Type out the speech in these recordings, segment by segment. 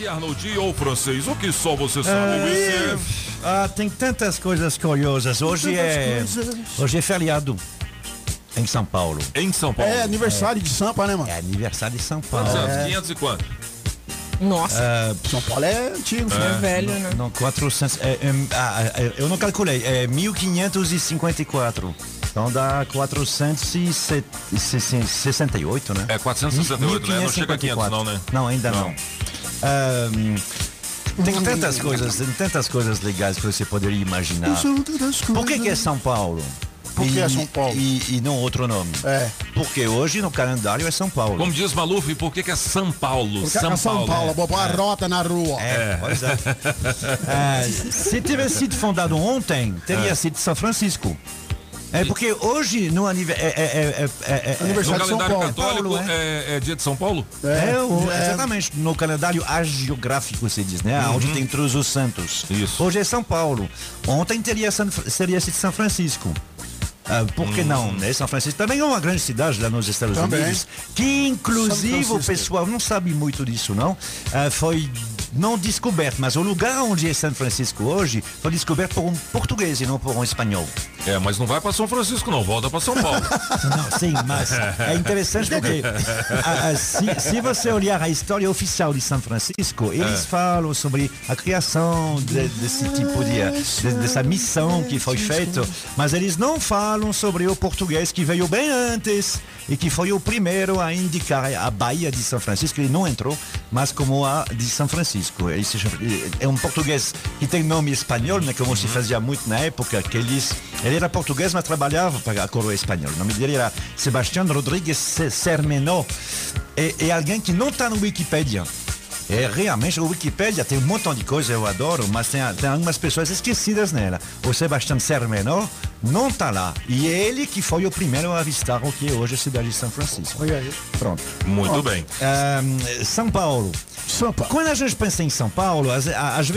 que, Arnoldi ou francês? O que só você sabe, é, ah, Tem tantas coisas curiosas. Hoje é, hoje é feriado. Em São Paulo. Em São Paulo. É aniversário é. de Sampa, né, mano? É aniversário de São Paulo. Quantos anos? É. 500 e quanto? Nossa. Uh, São Paulo é antigo, é, é velho, né? Não, 400. É, é, ah, é, eu não calculei, é 1554. Então dá 468, né? É, 468, né? Não chega a 500 não, né? Não, ainda não. não. Um, tem tantas coisas, tem tantas coisas legais que você poderia imaginar. Por que, que é São Paulo? Por que é São Paulo? E, e, não outro nome. É. Porque hoje no calendário é São Paulo. Como diz Maluf, por que, que é São Paulo? Porque São, é São Paulo, Paulo é. a rota na rua. É, é. pois é. é. Se tivesse sido fundado ontem, teria é. sido São Francisco. É porque hoje no aniversário. É, é, é, é, aniversário no calendário católico é. dia de São Paulo? É, o, exatamente. No calendário agiográfico se diz, né? Uhum. Onde tem todos os santos. Isso. Hoje é São Paulo. Ontem teria seria São Francisco. Uh, por que hum. não? Né? São Francisco também é uma grande cidade lá nos Estados também. Unidos, que inclusive o pessoal não sabe muito disso, não? Uh, foi não descoberto, mas o lugar onde é São Francisco hoje foi descoberto por um português e não por um espanhol. É, mas não vai para São Francisco não, volta para São Paulo. não, sim, mas é interessante porque a, a, se, se, você olhar a história oficial de São Francisco, eles é. falam sobre a criação de, desse tipo de, de, dessa missão que foi feita, mas eles não falam sobre o português que veio bem antes e que foi o primeiro a indicar a Baía de São Francisco. Ele não entrou, mas como a de São Francisco. É um português que tem nome espanhol, né, como se fazia muito na época, que eles, ele era português, mas trabalhava para a coroa espanhola. O nome dele era Sebastião Rodrigues Sermenó. É, é alguém que não está no Wikipedia. É, realmente, o Wikipedia tem um montão de coisa, eu adoro, mas tem, tem algumas pessoas esquecidas nela. O Sebastião Sermenor não está lá. E é ele que foi o primeiro a avistar o que é hoje a cidade de São Francisco. Olha aí. Pronto. Muito Ó, bem. Um, São Paulo. São Paulo. Quando a gente pensa em São Paulo, às, às,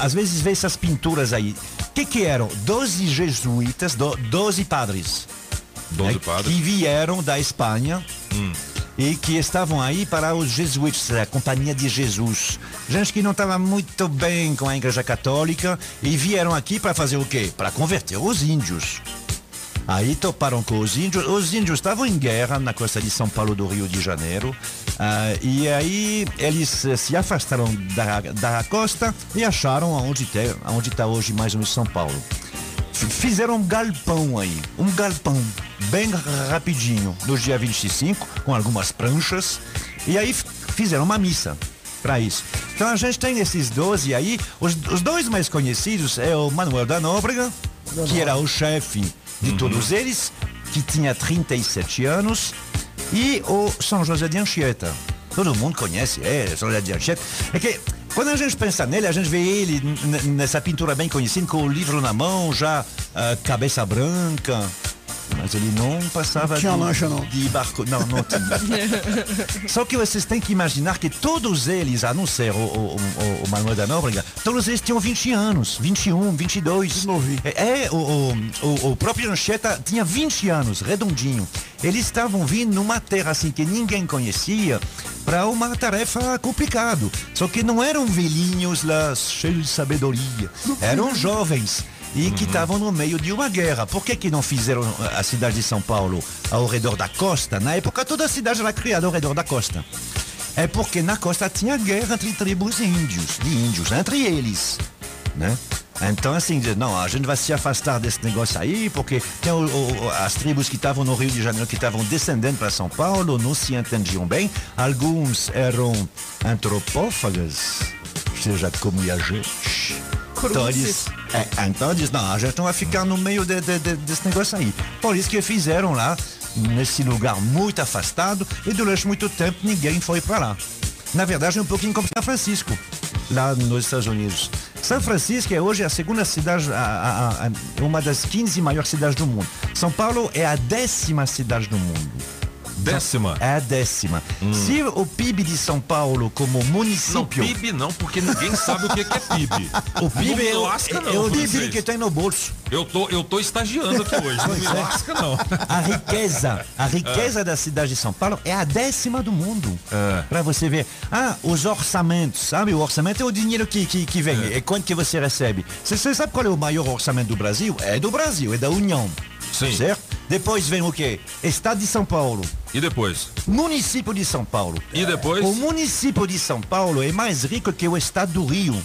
às vezes vê essas pinturas aí. Que, que eram? Doze jesuítas, doze padres. Doze é, padres. Que vieram da Espanha. Hum e que estavam aí para os jesuítas, a Companhia de Jesus. Gente que não estava muito bem com a Igreja Católica e vieram aqui para fazer o quê? Para converter os índios. Aí toparam com os índios. Os índios estavam em guerra na costa de São Paulo do Rio de Janeiro. Uh, e aí eles se afastaram da, da costa e acharam onde está onde tá hoje mais ou menos São Paulo fizeram um galpão aí, um galpão bem rapidinho, no dia 25, com algumas pranchas, e aí fizeram uma missa para isso. Então a gente tem esses 12 aí, os, os dois mais conhecidos é o Manuel da Nóbrega, que era o chefe de uhum. todos eles, que tinha 37 anos, e o São José de Anchieta. Todo mundo conhece, é, São José de Anchieta. É que quando a gente pensa nele, a gente vê ele nessa pintura bem conhecida, com o livro na mão, já uh, cabeça branca. Mas ele não passava não tinha de, lancha, não. de barco. Não, não tinha. Só que vocês têm que imaginar que todos eles, a não ser o, o, o, o Manuel da Nóbrega, todos eles tinham 20 anos, 21, 22. É, é o, o, o próprio Anchieta tinha 20 anos, redondinho. Eles estavam vindo numa terra assim que ninguém conhecia para uma tarefa complicada. Só que não eram velhinhos lá cheios de sabedoria. Eram jovens e que estavam no meio de uma guerra. Por que, que não fizeram a cidade de São Paulo ao redor da costa? Na época, toda a cidade era criada ao redor da costa. É porque na costa tinha guerra entre tribos índios, de índios, entre eles, né? Então, assim, não, a gente vai se afastar desse negócio aí, porque tem o, o, as tribos que estavam no Rio de Janeiro, que estavam descendendo para São Paulo, não se entendiam bem. Alguns eram antropófagas, ou seja, como a gente. Então eles, é, então eles, não, a gente não vai ficar no meio de, de, de, desse negócio aí. Por isso que fizeram lá, nesse lugar muito afastado, e durante muito tempo ninguém foi para lá. Na verdade, é um pouquinho como São Francisco, lá nos Estados Unidos. São Francisco é hoje a segunda cidade, a, a, a, uma das 15 maiores cidades do mundo. São Paulo é a décima cidade do mundo. Décima? É a décima. Se o PIB de São Paulo como Não, município... PIB não, porque ninguém sabe o que que é PIB. O PIB é, Não o, me lasca, não, é o. PIB que tem no bolso. Eu tô, eu tô estagiando aqui hoje, não me é. lasca não. A riqueza, a riqueza da cidade de São Paulo é a décima do mundo. É. Para você ver. Ah, os orçamentos, sabe? O orçamento é o dinheiro que, que, que vem. É. quanto que você recebe. Você, você sabe qual é o maior orçamento do Brasil? É do Brasil, é da União. Sim. Certo? Depois vem o quê? Estado de São Paulo. E depois? Município de São Paulo. E depois? O município de São Paulo é mais rico que o estado do Rio.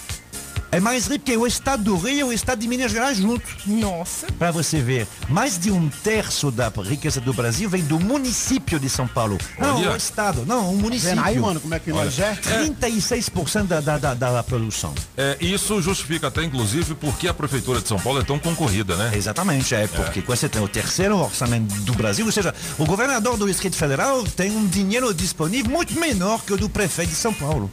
É mais rico que o estado do Rio e o estado de Minas Gerais junto. Nossa. Para você ver, mais de um terço da riqueza do Brasil vem do município de São Paulo. Não, o estado, não, o Vendo município. aí, mano, como é que nós é? 36% da, da, da, da produção. É, isso justifica até, inclusive, porque a Prefeitura de São Paulo é tão concorrida, né? Exatamente, é porque quando você tem o terceiro orçamento do Brasil, ou seja, o governador do Distrito Federal tem um dinheiro disponível muito menor que o do prefeito de São Paulo.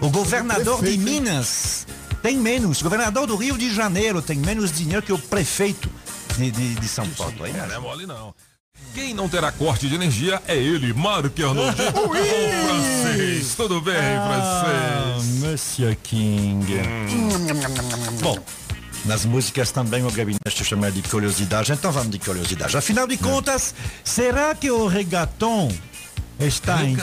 O governador de prefeito, hein? Minas tem menos. O governador do Rio de Janeiro tem menos dinheiro que o prefeito de, de, de São Paulo. Aí, É, não é mole não. Quem não terá corte de energia é ele, Marco Arnoldi. Ô, francês, tudo bem, francês? Monsieur King. Bom, nas músicas também o gabinete chama de curiosidade, então vamos de curiosidade. Afinal de contas, será que o reggaeton está em,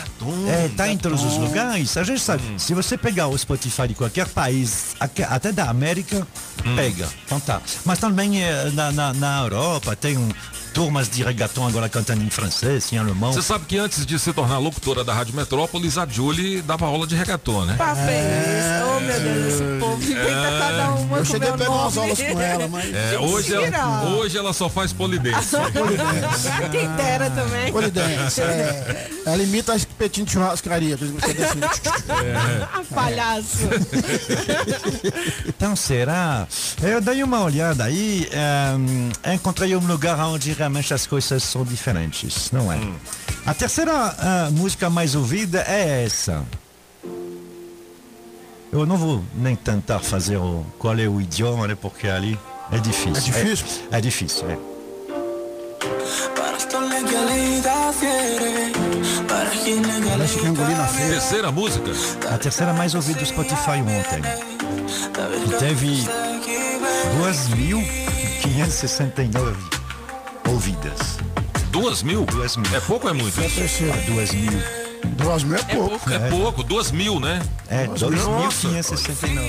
é, tá em todos os lugares? A gente sabe, se você pegar o Spotify de qualquer país, até da América, pega. Então tá. Mas também eh, na, na, na Europa tem um, turmas de reggaeton agora cantando em francês, em alemão. Você sabe que antes de se tornar locutora da Rádio Metrópolis, a Julie dava aula de reggaeton, né? Pá, fez. Oh, meu Deus, esse povo inventa cada uma Eu cheguei a pegar umas aulas com ela, mas. É, hoje, ela, hoje ela só faz polidense. Quem dera também. Polidense, é, ela imita as petinhos de churrascaria. Ah, palhaço. Então será? Eu dei uma olhada aí, eh, encontrei um lugar onde realmente as coisas são diferentes, não é? A terceira ah, música mais ouvida é essa. Eu não vou nem tentar fazer o, qual é o idioma, né? Porque ali é difícil. É difícil? É, é difícil, é. Feira. Terceira música? A terceira mais ouvida do Spotify ontem. E teve 2.569 ouvidas. Duas mil? Duas mil. É pouco ou é muito? Ah, duas mil. Duas mil é pouco. É pouco, duas mil, né? É, Nossa. 2.569.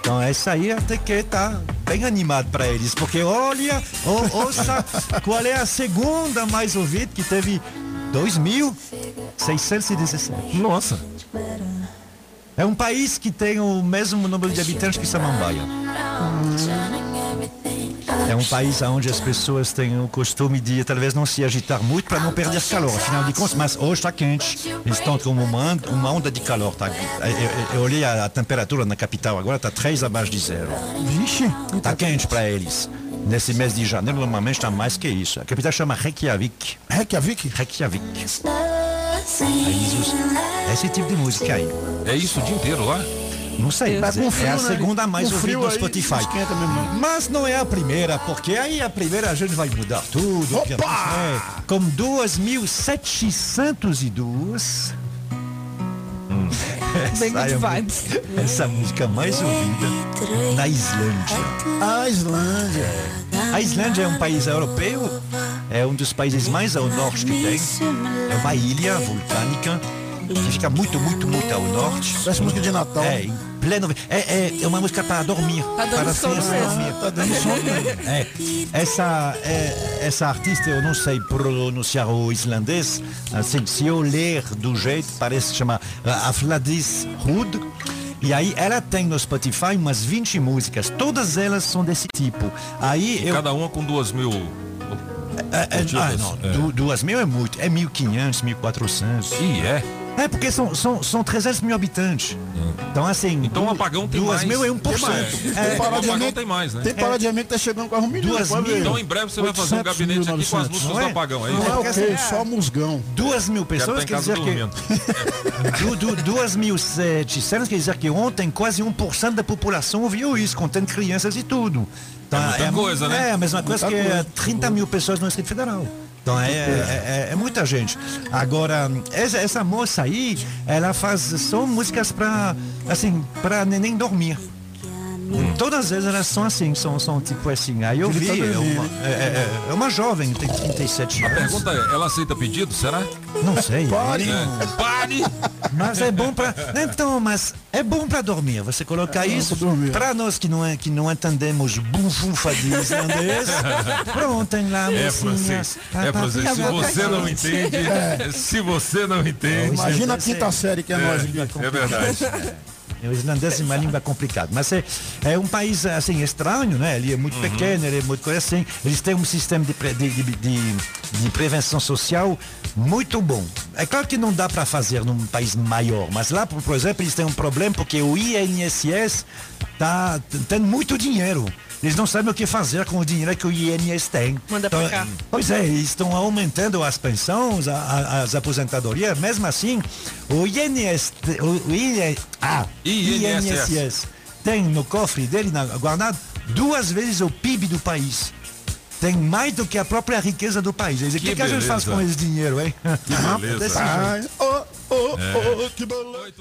Então essa aí até que tá bem animado para eles, porque olha, ou- ouça qual é a segunda mais ouvida que teve 2.617. Nossa. É um país que tem o mesmo número de habitantes que Samambaia. É um país onde as pessoas têm o costume de talvez não se agitar muito para não perder calor. Afinal de contas, mas hoje está quente. Eles estão com uma, onda- uma onda de calor. Tá? Eu, eu- eu olhei a, a temperatura na capital agora, está 3 abaixo de zero. Vixe. Está quente para eles. Nesse mês de janeiro, normalmente está mais que isso. A capital chama Reykjavik. Reykjavik? Reykjavik. Aí usam esse tipo de música aí. É isso o dia inteiro lá? Não sei, mas com é frio, a né? segunda mais ouvida aí, Spotify. não. Mas não é a primeira, porque aí a primeira a gente vai mudar tudo. Opa! que é, com 2.702. Bem Essa é good vibes. Essa música mais ouvida na Islândia. A Islândia. A Islândia é um país europeu, é um dos países mais ao norte que tem. É uma ilha vulcânica que fica muito, muito, muito ao norte. Parece música de Natal. É, pleno. É, é, é uma música para dormir. Tá para sono dormir. Tá dando sono. É, essa, é, essa artista, eu não sei pronunciar o islandês, assim, se eu ler do jeito, parece que chama uh, Afladis Hood. E aí ela tem no Spotify umas 20 músicas, todas elas são desse tipo. Aí eu. Cada uma com duas mil. É, é, ah, não, É. du- duas mil é muito, é 1.500, 1.400. Ih, é? É, porque são, são, são 300 mil habitantes. Então, assim. Então o apagão tem duas mais. mil é 1%. Tem mais. Tem É, parar o de apagão amigo- tem mais, né? Tem parar de amigo que tá chegando com mil. Duas pode ver. mil. Então em breve você vai fazer um 800 gabinete mil, aqui com as 900. músicas não do é? apagão, é Não isso? é quê? essa- Só musgão. Duas mil pessoas quer dizer que. Du, du, 2.700 quer dizer que ontem quase 1% da população ouviu isso, contando crianças e tudo. Tá, muita coisa, né? É a mesma coisa Muita que coisa. 30 mil pessoas no Distrito Federal. Então é, é, é- muita gente. Agora, essa, essa moça aí, ela faz só músicas pra, assim, pra nem dormir. Todas elas elas são assim, são, são tipo assim. Aí eu vi, tá é uma, é, é- é uma jovem, tem 37 A anos. pergunta é, ela aceita pedido, será? Não sei. Pare. É. Pare! Mas é bom para então, mas é bom para dormir. Você coloca isso pra dormir. para nós que não é que não entendemos bufufa de islandês. Pronto, tem lá É, mocinhas. francês. É, francês. Se você não entende, se você não entende, Imagina a quinta série que é, nós aqui. é verdade. O islandês é uma língua complicada, mas é, é um país assim estranho, né? Ele é muito pequeno, ele é muito assim. Eles têm um sistema de, pre- de, de, de- de prevenção social muito bom. É claro que não dá para fazer num país maior, mas lá, por, exemplo, eles têm um problema porque o INSS tá, tem muito dinheiro. Eles não sabem o que fazer com o dinheiro que o INSS tem. Manda pra cá. Pois é, eles estão aumentando as pensões, a- a- as aposentadorias, mesmo assim, o INSS, o IN, ah, INSS. INSS tem no cofre dele, na, guardado, duas vezes o PIB do país. Tem mais do que a própria riqueza do país. O que, Que que a gente faz com esse dinheiro, hein? Que beleza. Desse jeito. Ai, oh, oh, oh, que beleza.